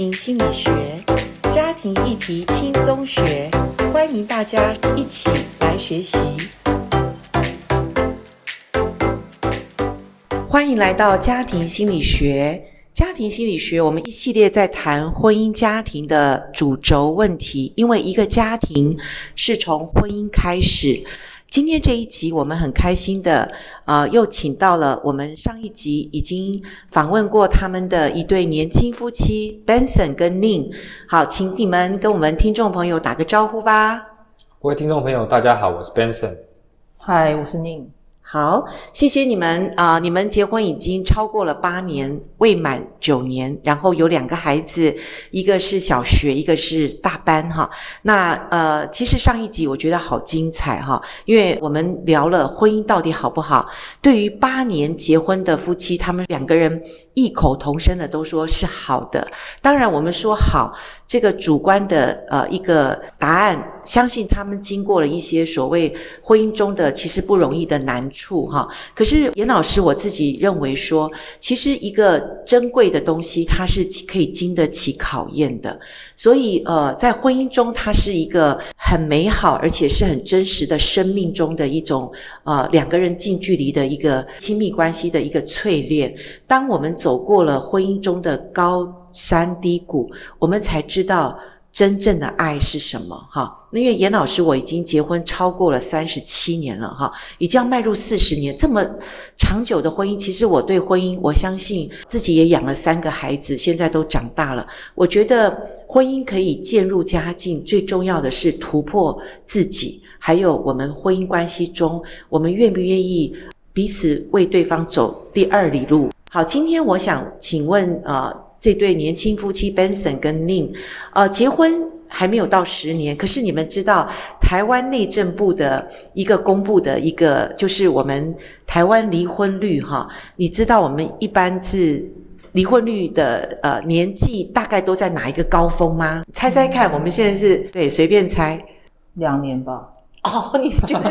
心理学，家庭议题轻松学，欢迎大家一起来学习。欢迎来到家庭心理学。家庭心理学，我们一系列在谈婚姻家庭的主轴问题，因为一个家庭是从婚姻开始。今天这一集，我们很开心的，呃，又请到了我们上一集已经访问过他们的一对年轻夫妻 Benson 跟 Ning。好，请你们跟我们听众朋友打个招呼吧。各位听众朋友，大家好，我是 Benson。嗨，我是 Ning。好，谢谢你们啊、你们结婚已经超过了八年，未满九年，然后有两个孩子，一个是小学，一个是大班哈。那呃，其实上一集我觉得好精彩哈，因为我们聊了婚姻到底好不好。对于八年结婚的夫妻，他们两个人异口同声的都说是好的。当然，我们说好。这个主观的呃一个答案，相信他们经过了一些所谓婚姻中的其实不容易的难处哈。可是严老师我自己认为说，其实一个珍贵的东西，它是可以经得起考验的。所以呃，在婚姻中，它是一个很美好而且是很真实的生命中的一种呃两个人近距离的一个亲密关系的一个淬炼。当我们走过了婚姻中的高山低谷，我们才知道真正的爱是什么哈。那因为严老师我已经结婚超过了三十七年了哈，已经要迈入四十年，这么长久的婚姻，其实我对婚姻，我相信自己也养了三个孩子，现在都长大了。我觉得婚姻可以渐入佳境，最重要的是突破自己，还有我们婚姻关系中，我们愿不愿意彼此为对方走第二里路。好，今天我想请问呃。这对年轻夫妻 Benson 跟 Ning，呃，结婚还没有到十年，可是你们知道台湾内政部的一个公布的一个，就是我们台湾离婚率哈，你知道我们一般是离婚率的呃年纪大概都在哪一个高峰吗？猜猜看，我们现在是对，随便猜，两年吧。哦，你觉得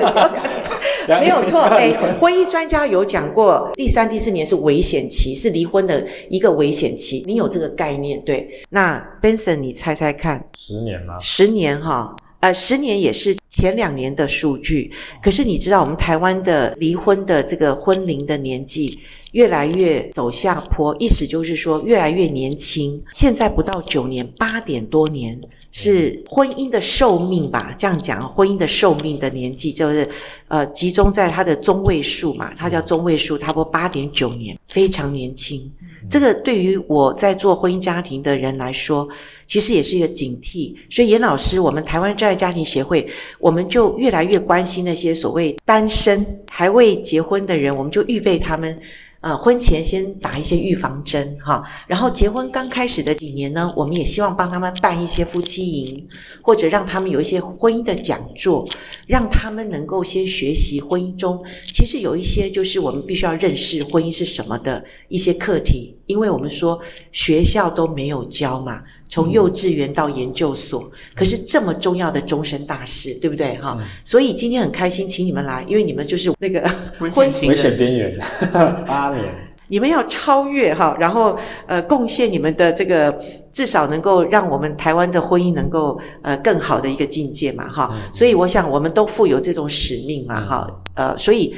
两年？没有错，哎，婚姻专家有讲过，第三、第四年是危险期，是离婚的一个危险期。你有这个概念？对。那 Benson，你猜猜看？十年吗？十年哈，呃，十年也是前两年的数据。可是你知道，我们台湾的离婚的这个婚龄的年纪越来越走下坡，意思就是说越来越年轻。现在不到九年，八点多年。是婚姻的寿命吧？这样讲，婚姻的寿命的年纪就是，呃，集中在它的中位数嘛，它叫中位数，差不多八点九年，非常年轻。这个对于我在做婚姻家庭的人来说，其实也是一个警惕。所以严老师，我们台湾真爱家庭协会，我们就越来越关心那些所谓单身还未结婚的人，我们就预备他们。呃，婚前先打一些预防针哈，然后结婚刚开始的几年呢，我们也希望帮他们办一些夫妻营，或者让他们有一些婚姻的讲座，让他们能够先学习婚姻中，其实有一些就是我们必须要认识婚姻是什么的一些课题，因为我们说学校都没有教嘛。从幼稚园到研究所，可是这么重要的终身大事，对不对？哈？嗯、所以今天很开心，请你们来，因为你们就是那个婚危险边缘。八年，你们要超越哈，然后呃贡献你们的这个，至少能够让我们台湾的婚姻能够呃更好的一个境界嘛哈。嗯、所以我想我们都负有这种使命嘛哈，呃，所以。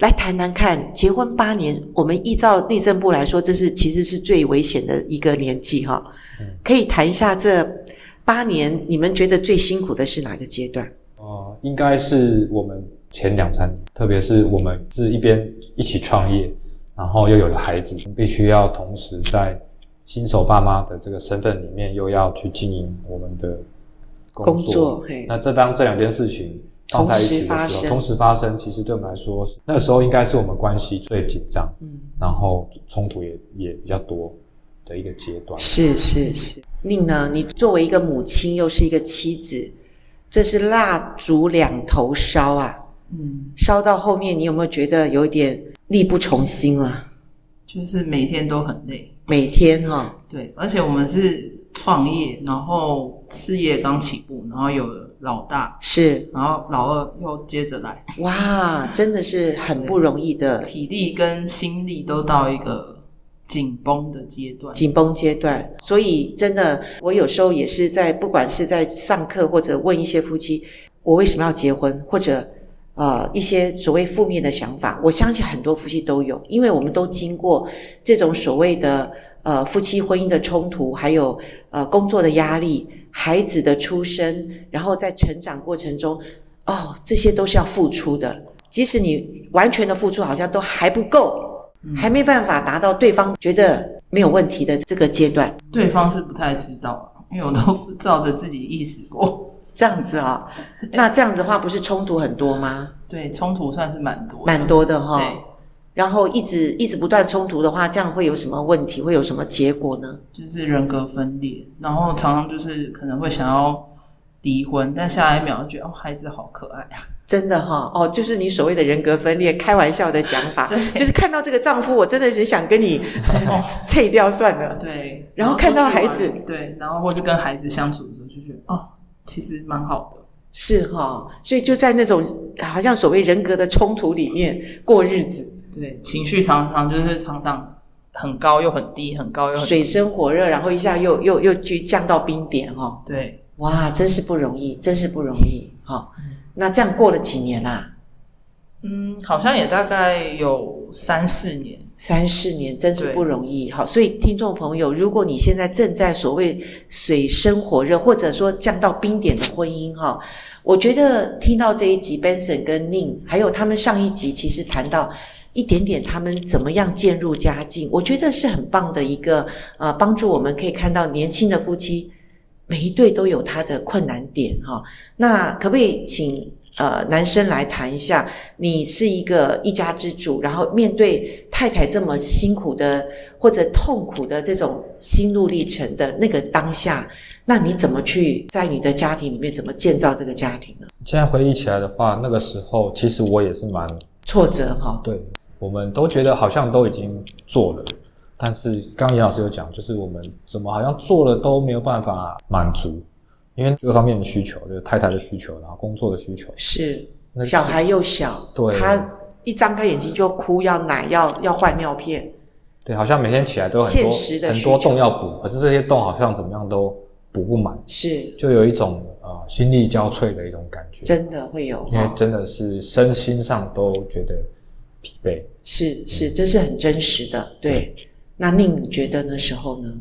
来谈谈看，结婚八年，我们依照内政部来说，这是其实是最危险的一个年纪哈。可以谈一下这八年，你们觉得最辛苦的是哪个阶段？哦、呃，应该是我们前两三年，特别是我们是一边一起创业，然后又有了孩子，必须要同时在新手爸妈的这个身份里面，又要去经营我们的工作。工作，那这当这两件事情。放在一起的时候，同时发生，同时发生，其实对我们来说，那时候应该是我们关系最紧张，嗯，然后冲突也也比较多的一个阶段。是是是。Ning 呢？你作为一个母亲，又是一个妻子，这是蜡烛两头烧啊。嗯。烧到后面，你有没有觉得有点力不从心了？就是每天都很累。每天哈、哦。对，而且我们是创业，然后事业刚起步，然后有。老大是，然后老二又接着来，哇，真的是很不容易的，体力跟心力都到一个紧绷的阶段。紧绷阶段，所以真的，我有时候也是在，不管是在上课或者问一些夫妻，我为什么要结婚，或者呃一些所谓负面的想法，我相信很多夫妻都有，因为我们都经过这种所谓的呃夫妻婚姻的冲突，还有呃工作的压力，孩子的出生，然后在成长过程中，哦，这些都是要付出的。即使你完全的付出好像都还不够，嗯、还没办法达到对方觉得没有问题的这个阶段。对方是不太知道，因为我都照着自己意思过，这样子啊、哦。那这样子的话，不是冲突很多吗？对，冲突算是蛮多，蛮多的哈、哦。对。然后一直一直不断冲突的话，这样会有什么问题？会有什么结果呢？就是人格分裂，然后常常就是可能会想要离婚，但下一秒就觉得哦，孩子好可爱啊。真的哈哦，就是你所谓的人格分裂，开玩笑的讲法，就是看到这个丈夫，我真的是想跟你 拆掉算了。对，然后看到孩子，对，然后或是跟孩子相处的时候，就觉得哦，其实蛮好的。是哈，所以就在那种好像所谓人格的冲突里面过日子。对，情绪常常就是常常很高又很低，很高又很低，水深火热，然后一下又又又去降到冰点哈。对，哇，真是不容易，真是不容易哈。那这样过了几年啦、啊？嗯，好像也大概有三四年。三四年真是不容易。好，所以听众朋友，如果你现在正在所谓水深火热，或者说降到冰点的婚姻哈，我觉得听到这一集，Benson 跟 Ning，还有他们上一集其实谈到一点点他们怎么样渐入佳境，我觉得是很棒的一个呃帮助，我们可以看到年轻的夫妻。每一对都有他的困难点哈，那可不可以请呃男生来谈一下？你是一个一家之主，然后面对太太这么辛苦的或者痛苦的这种心路历程的那个当下，那你怎么去在你的家庭里面怎么建造这个家庭呢？现在回忆起来的话，那个时候其实我也是蛮挫折哈。对，我们都觉得好像都已经做了。但是刚刚严老师有讲，就是我们怎么好像做了都没有办法满足，因为各方面的需求，就是太太的需求，然后工作的需求。是，那小孩又小，对，他一张开眼睛就哭，要奶，要要换尿片。对，好像每天起来都很多很多洞要补，可是这些洞好像怎么样都补不满。是，就有一种呃心力交瘁的一种感觉。真的会有，因为真的是身心上都觉得疲惫。是是，这是很真实的，对。那令你觉得那时候呢？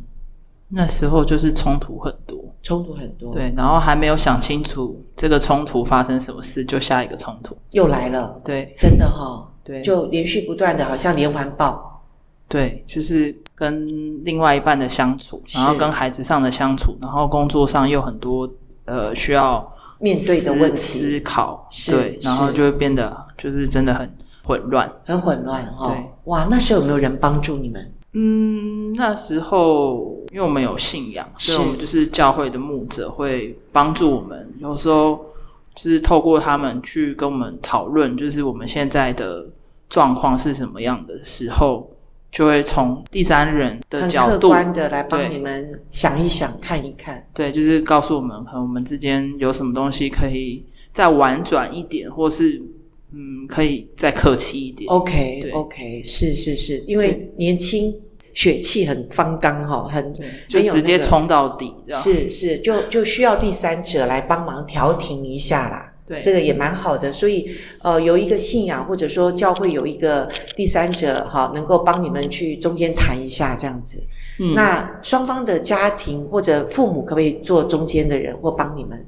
那时候就是冲突很多，冲突很多。对，然后还没有想清楚这个冲突发生什么事，就下一个冲突又来了。对，真的哈、哦。对，就连续不断的，好像连环爆。对，就是跟另外一半的相处，然后跟孩子上的相处，然后工作上又很多呃需要面对的问题思考。对，然后就会变得就是真的很混乱，很混乱哈、哦。对，哇，那时候有没有人帮助你们？嗯，那时候因为我们有信仰，所以我们就是教会的牧者会帮助我们。有时候就是透过他们去跟我们讨论，就是我们现在的状况是什么样的时候，就会从第三人的角度，很客观的来帮你们想一想、看一看。对，就是告诉我们，可能我们之间有什么东西可以再婉转一点，或是。嗯，可以再客气一点。OK，OK，、是是是，因为年轻，血气很方刚哈，很就直接冲到底。是是，就就需要第三者来帮忙调停一下啦。对，这个也蛮好的。所以呃，有一个信仰或者说教会有一个第三者哈，能够帮你们去中间谈一下这样子。嗯，那双方的家庭或者父母可不可以做中间的人或帮你们？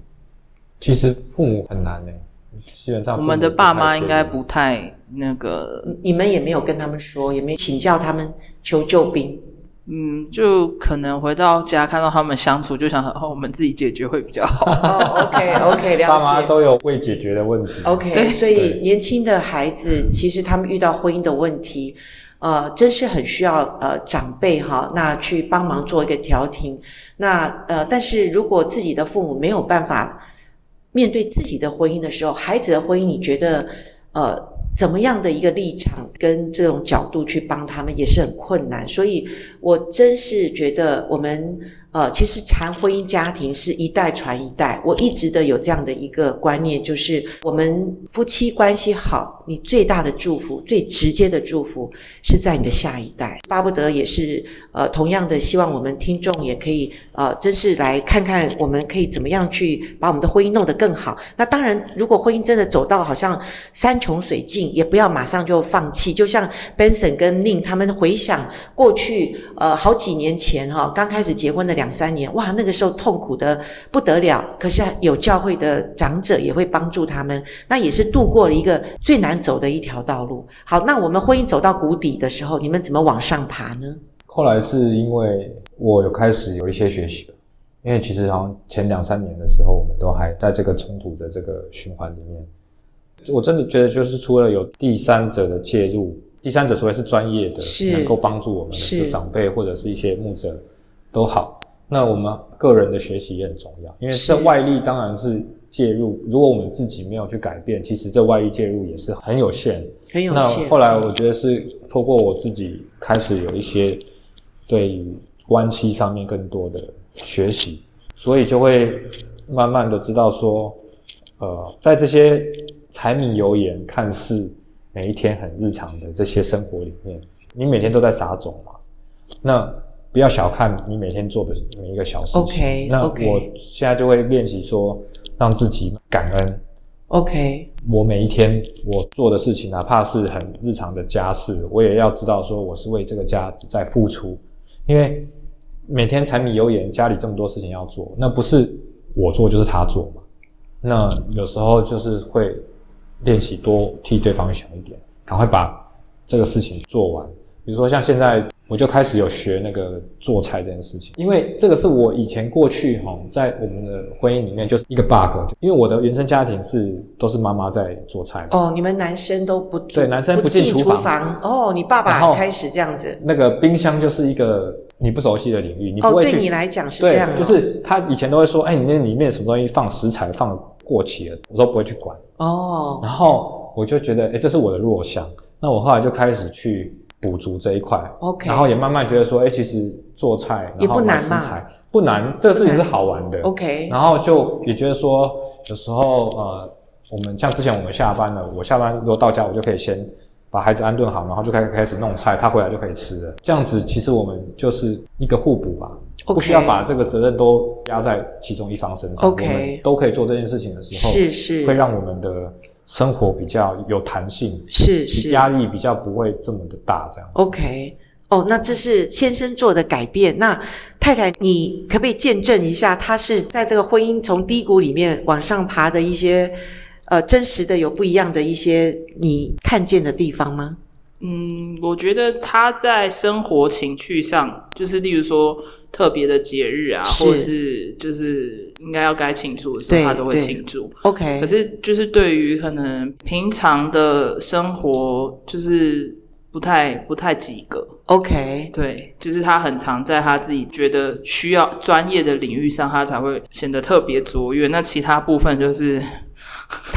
其实父母很难呢。基本上我们的爸妈应该不太那个，你们也没有跟他们说，也没请教他们求救兵。嗯，就可能回到家看到他们相处，就想哦，我们自己解决会比较好。哦，OK OK，了解。爸妈都有未解决的问题。OK，所以年轻的孩子其实他们遇到婚姻的问题，呃，真是很需要呃长辈哈，那去帮忙做一个调停。那呃，但是如果自己的父母没有办法。面对自己的婚姻的时候，孩子的婚姻，你觉得呃怎么样的一个立场跟这种角度去帮他们也是很困难。所以我真是觉得我们呃，其实谈婚姻家庭是一代传一代，我一直都有这样的一个观念，就是我们夫妻关系好，你最大的祝福、最直接的祝福是在你的下一代。巴不得也是呃，同样的希望我们听众也可以呃，真是来看看我们可以怎么样去把我们的婚姻弄得更好。那当然，如果婚姻真的走到好像山穷水尽，也不要马上就放弃。就像 Benson 跟 Ning 他们回想过去呃好几年前哈、哦，刚开始结婚的两三年，哇，那个时候痛苦的不得了。可是有教会的长者也会帮助他们，那也是度过了一个最难走的一条道路。好，那我们婚姻走到谷底的时候，你们怎么往上爬呢？后来是因为我有开始有一些学习了，因为其实好像前两三年的时候，我们都还在这个冲突的这个循环里面。我真的觉得，就是除了有第三者的介入，第三者所谓是专业的，能够帮助我们的长辈或者是一些牧者。都好，那我们个人的学习也很重要，因为这外力当然是介入，如果我们自己没有去改变，其实这外力介入也是很有限。很有限。那后来我觉得是透过我自己开始有一些对于关系上面更多的学习，所以就会慢慢的知道说，呃，在这些柴米油盐看似每一天很日常的这些生活里面，你每天都在撒种嘛，那。不要小看你每天做的每一个小事情。OK，那我现在就会练习说，让自己感恩。OK，我每一天我做的事情，哪怕是很日常的家事，我也要知道说我是为这个家在付出。因为每天柴米油盐，家里这么多事情要做，那不是我做就是他做嘛。那有时候就是会练习多替对方想一点，赶快把这个事情做完。比如说像现在。我就开始有学那个做菜这件事情，因为这个是我以前过去哈，在我们的婚姻里面就是一个 bug，因为我的原生家庭是都是妈妈在做菜。哦，你们男生都不对，男生不进厨房。厨房哦，你爸爸开始这样子。那个冰箱就是一个你不熟悉的领域，你不会去。哦，对你来讲是这样。对，就是他以前都会说，哎，你那里面什么东西放食材放过期了，我都不会去管。哦。然后我就觉得，哎，这是我的弱项。那我后来就开始去。补足这一块，OK，然后也慢慢觉得说，哎，其实做菜也不难嘛，不难，这个事情是好玩的，OK，然后就也觉得说，有时候呃，我们像之前我们下班了，我下班如果到家，我就可以先把孩子安顿好，然后就开始开始弄菜，他回来就可以吃了，这样子其实我们就是一个互补吧不需要把这个责任都压在其中一方身上，OK，我们都可以做这件事情的时候，是是，会让我们的。生活比较有弹性，是是，压力比较不会这么的大，这样。OK，哦，那这是先生做的改变。那太太，你可不可以见证一下，他是在这个婚姻从低谷里面往上爬的一些，呃，真实的有不一样的一些你看见的地方吗？嗯，我觉得他在生活情趣上，就是例如说。特别的节日啊，或者是就是应该要该庆祝的时候，他都会庆祝。OK。可是就是对于可能平常的生活，就是不太不太及格。OK。对，就是他很常在他自己觉得需要专业的领域上，他才会显得特别卓越。那其他部分就是。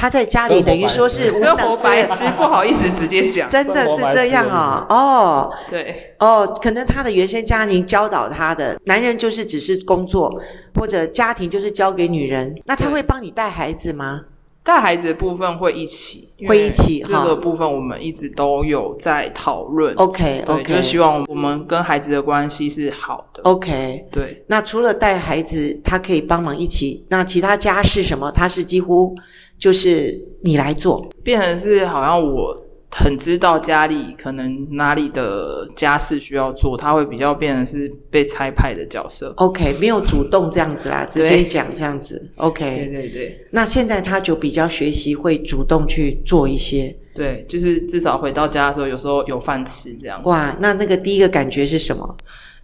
他在家里等于说是生活白痴，不好意思直接讲，真的是这样哦。哦，对，哦，可能他的原生家庭教导他的，男人就是只是工作，或者家庭就是交给女人。那他会帮你带孩子吗？带孩子的部分会一起，会一起。这个部分我们一直都有在讨论。OK，OK，就是希望我们跟孩子的关系是好的。OK，对。那除了带孩子，他可以帮忙一起，那其他家事什么，他是几乎。就是你来做，变成是好像我很知道家里可能哪里的家事需要做，他会比较变成是被差派的角色。OK，没有主动这样子啦，直接讲这样子。OK，对对对。那现在他就比较学习会主动去做一些。对，就是至少回到家的时候，有时候有饭吃这样。哇，那那个第一个感觉是什么？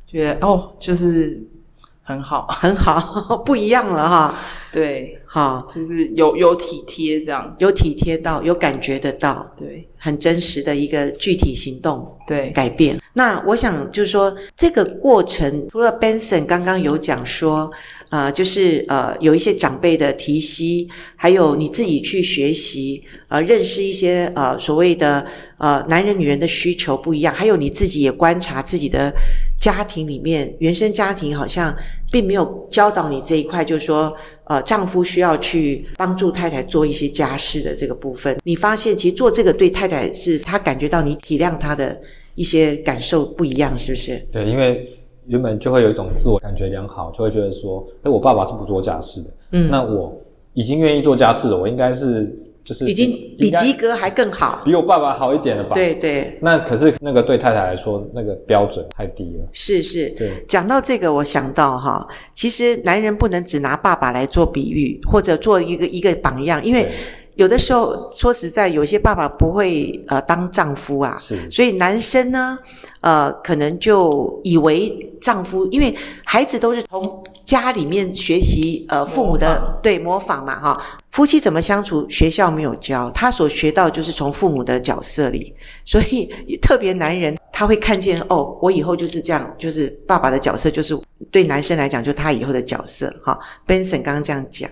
觉得哦，就是很好，很好，不一样了哈。对，好，就是有有体贴这样，有体贴到，有感觉得到，对，很真实的一个具体行动，对，改变。那我想就是说，这个过程除了 Benson 刚刚有讲说，呃，就是呃有一些长辈的提携，还有你自己去学习，呃，认识一些呃所谓的呃男人女人的需求不一样，还有你自己也观察自己的家庭里面，原生家庭好像并没有教导你这一块，就是说，呃，丈夫需要去帮助太太做一些家事的这个部分。你发现其实做这个对太太是她感觉到你体谅她的一些感受不一样，是不是？对，因为原本就会有一种自我感觉良好，就会觉得说，哎，我爸爸是不做家事的，嗯，那我已经愿意做家事了，我应该是。就是已经比及格还更好，比我爸爸好一点了吧？对对。那可是那个对太太来说，那个标准太低了。是是。对。讲到这个，我想到哈，其实男人不能只拿爸爸来做比喻，或者做一个一个榜样，因为有的时候说实在，有些爸爸不会呃当丈夫啊。是。所以男生呢，呃，可能就以为丈夫，因为孩子都是从家里面学习，呃，父母的模。对模仿嘛，哈。夫妻怎么相处？学校没有教，他所学到就是从父母的角色里，所以特别男人他会看见哦，我以后就是这样，就是爸爸的角色，就是对男生来讲，就他以后的角色。哈，Benson 刚刚这样讲，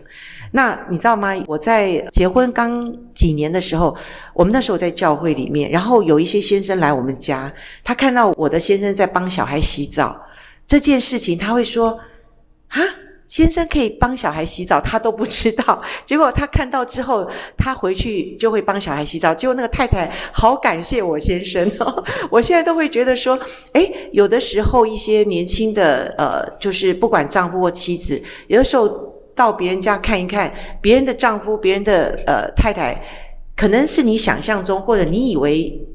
那你知道吗？我在结婚刚几年的时候，我们那时候在教会里面，然后有一些先生来我们家，他看到我的先生在帮小孩洗澡这件事情，他会说啊。先生可以帮小孩洗澡，他都不知道。结果他看到之后，他回去就会帮小孩洗澡。结果那个太太好感谢我先生。我现在都会觉得说，哎，有的时候一些年轻的呃，就是不管丈夫或妻子，有的时候到别人家看一看，别人的丈夫、别人的呃太太，可能是你想象中或者你以为。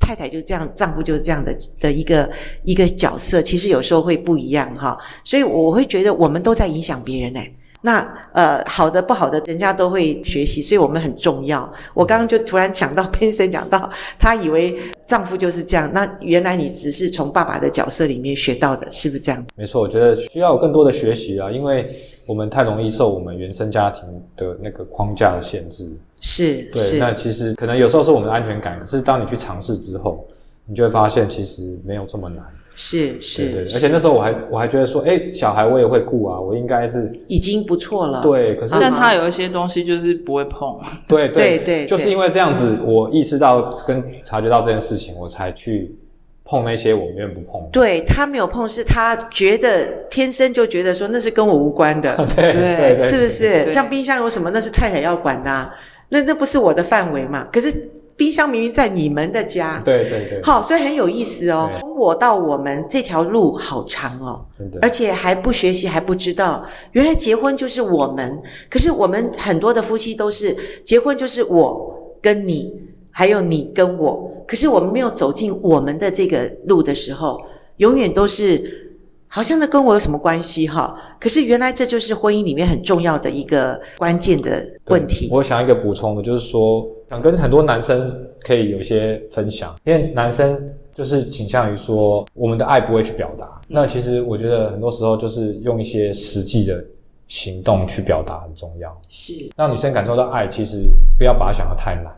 太太就这样，丈夫就是这样的的一个一个角色，其实有时候会不一样哈，所以我会觉得我们都在影响别人哎。那呃好的不好的，人家都会学习，所以我们很重要。我刚刚就突然讲到，Benson 讲到，他以为丈夫就是这样，那原来你只是从爸爸的角色里面学到的，是不是这样子？没错，我觉得需要更多的学习啊，因为我们太容易受我们原生家庭的那个框架的限制。是，对，那其实可能有时候是我们的安全感，可是当你去尝试之后，你就会发现其实没有这么难。是是，对对，而且那时候我还我还觉得说，哎，小孩我也会顾啊，我应该是已经不错了。对，可是但他有一些东西就是不会碰。对对对，对，就是因为这样子，我意识到跟察觉到这件事情，我才去碰那些我宁愿不碰。对，他没有碰，是他觉得天生就觉得说那是跟我无关的，对对，对，是不是？像冰箱有什么，那是太太要管的啊。那那不是我的范围嘛？可是冰箱明明在你们的家。对对对。好，所以很有意思哦。从我到我们这条路好长哦。而且还不学习，还不知道，原来结婚就是我们。可是我们很多的夫妻都是结婚就是我跟你，还有你跟我。可是我们没有走进我们的这个路的时候，永远都是。好像那跟我有什么关系哈？可是原来这就是婚姻里面很重要的一个关键的问题。我想一个补充的，就是说想跟很多男生可以有一些分享，因为男生就是倾向于说我们的爱不会去表达。那其实我觉得很多时候就是用一些实际的行动去表达很重要。是。让女生感受到爱，其实不要把它想得太难，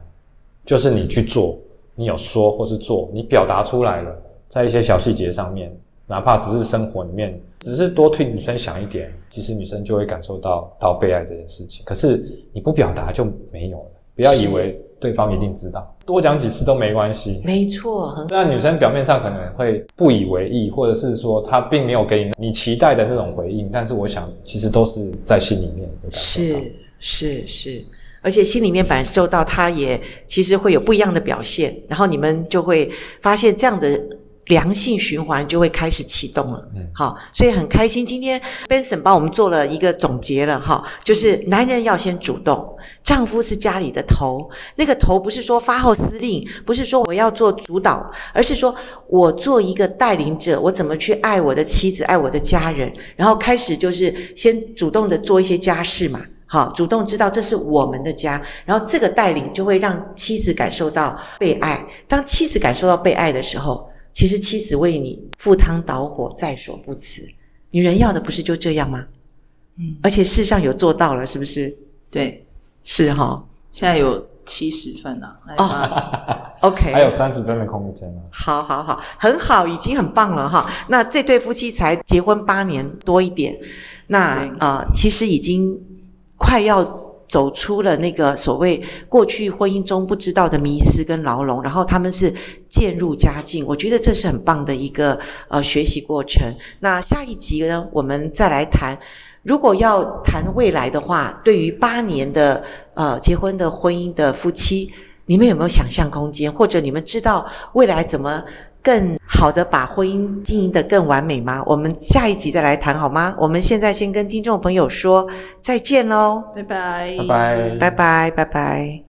就是你去做，你有说或是做，你表达出来了，在一些小细节上面。哪怕只是生活里面，只是多替女生想一点，其实女生就会感受到到被爱这件事情。可是你不表达就没有了，不要以为对方一定知道，多讲几次都没关系。没错，那女生表面上可能会不以为意，或者是说她并没有给你你期待的那种回应，但是我想其实都是在心里面的感受到。是是是，而且心里面感受到他也其实会有不一样的表现，然后你们就会发现这样的。良性循环就会开始启动了，嗯，好，所以很开心。今天 Benson 帮我们做了一个总结了，哈，就是男人要先主动，丈夫是家里的头，那个头不是说发号施令，不是说我要做主导，而是说我做一个带领者，我怎么去爱我的妻子，爱我的家人，然后开始就是先主动的做一些家事嘛，好，主动知道这是我们的家，然后这个带领就会让妻子感受到被爱。当妻子感受到被爱的时候，其实妻子为你赴汤蹈火在所不辞，女人要的不是就这样吗？嗯，而且事实上有做到了，是不是？对，是哈、哦。现在有七十分了，哦，OK，还有三十分的空间呢。好好好，很好，已经很棒了哈。那这对夫妻才结婚八年多一点，那啊、呃，其实已经快要。走出了那个所谓过去婚姻中不知道的迷思跟牢笼，然后他们是渐入佳境。我觉得这是很棒的一个呃学习过程。那下一集呢，我们再来谈，如果要谈未来的话，对于八年的呃结婚的婚姻的夫妻，你们有没有想象空间？或者你们知道未来怎么？更好的把婚姻经营得更完美吗？我们下一集再来谈好吗？我们现在先跟听众朋友说再见喽，拜拜，拜拜，拜拜，拜拜。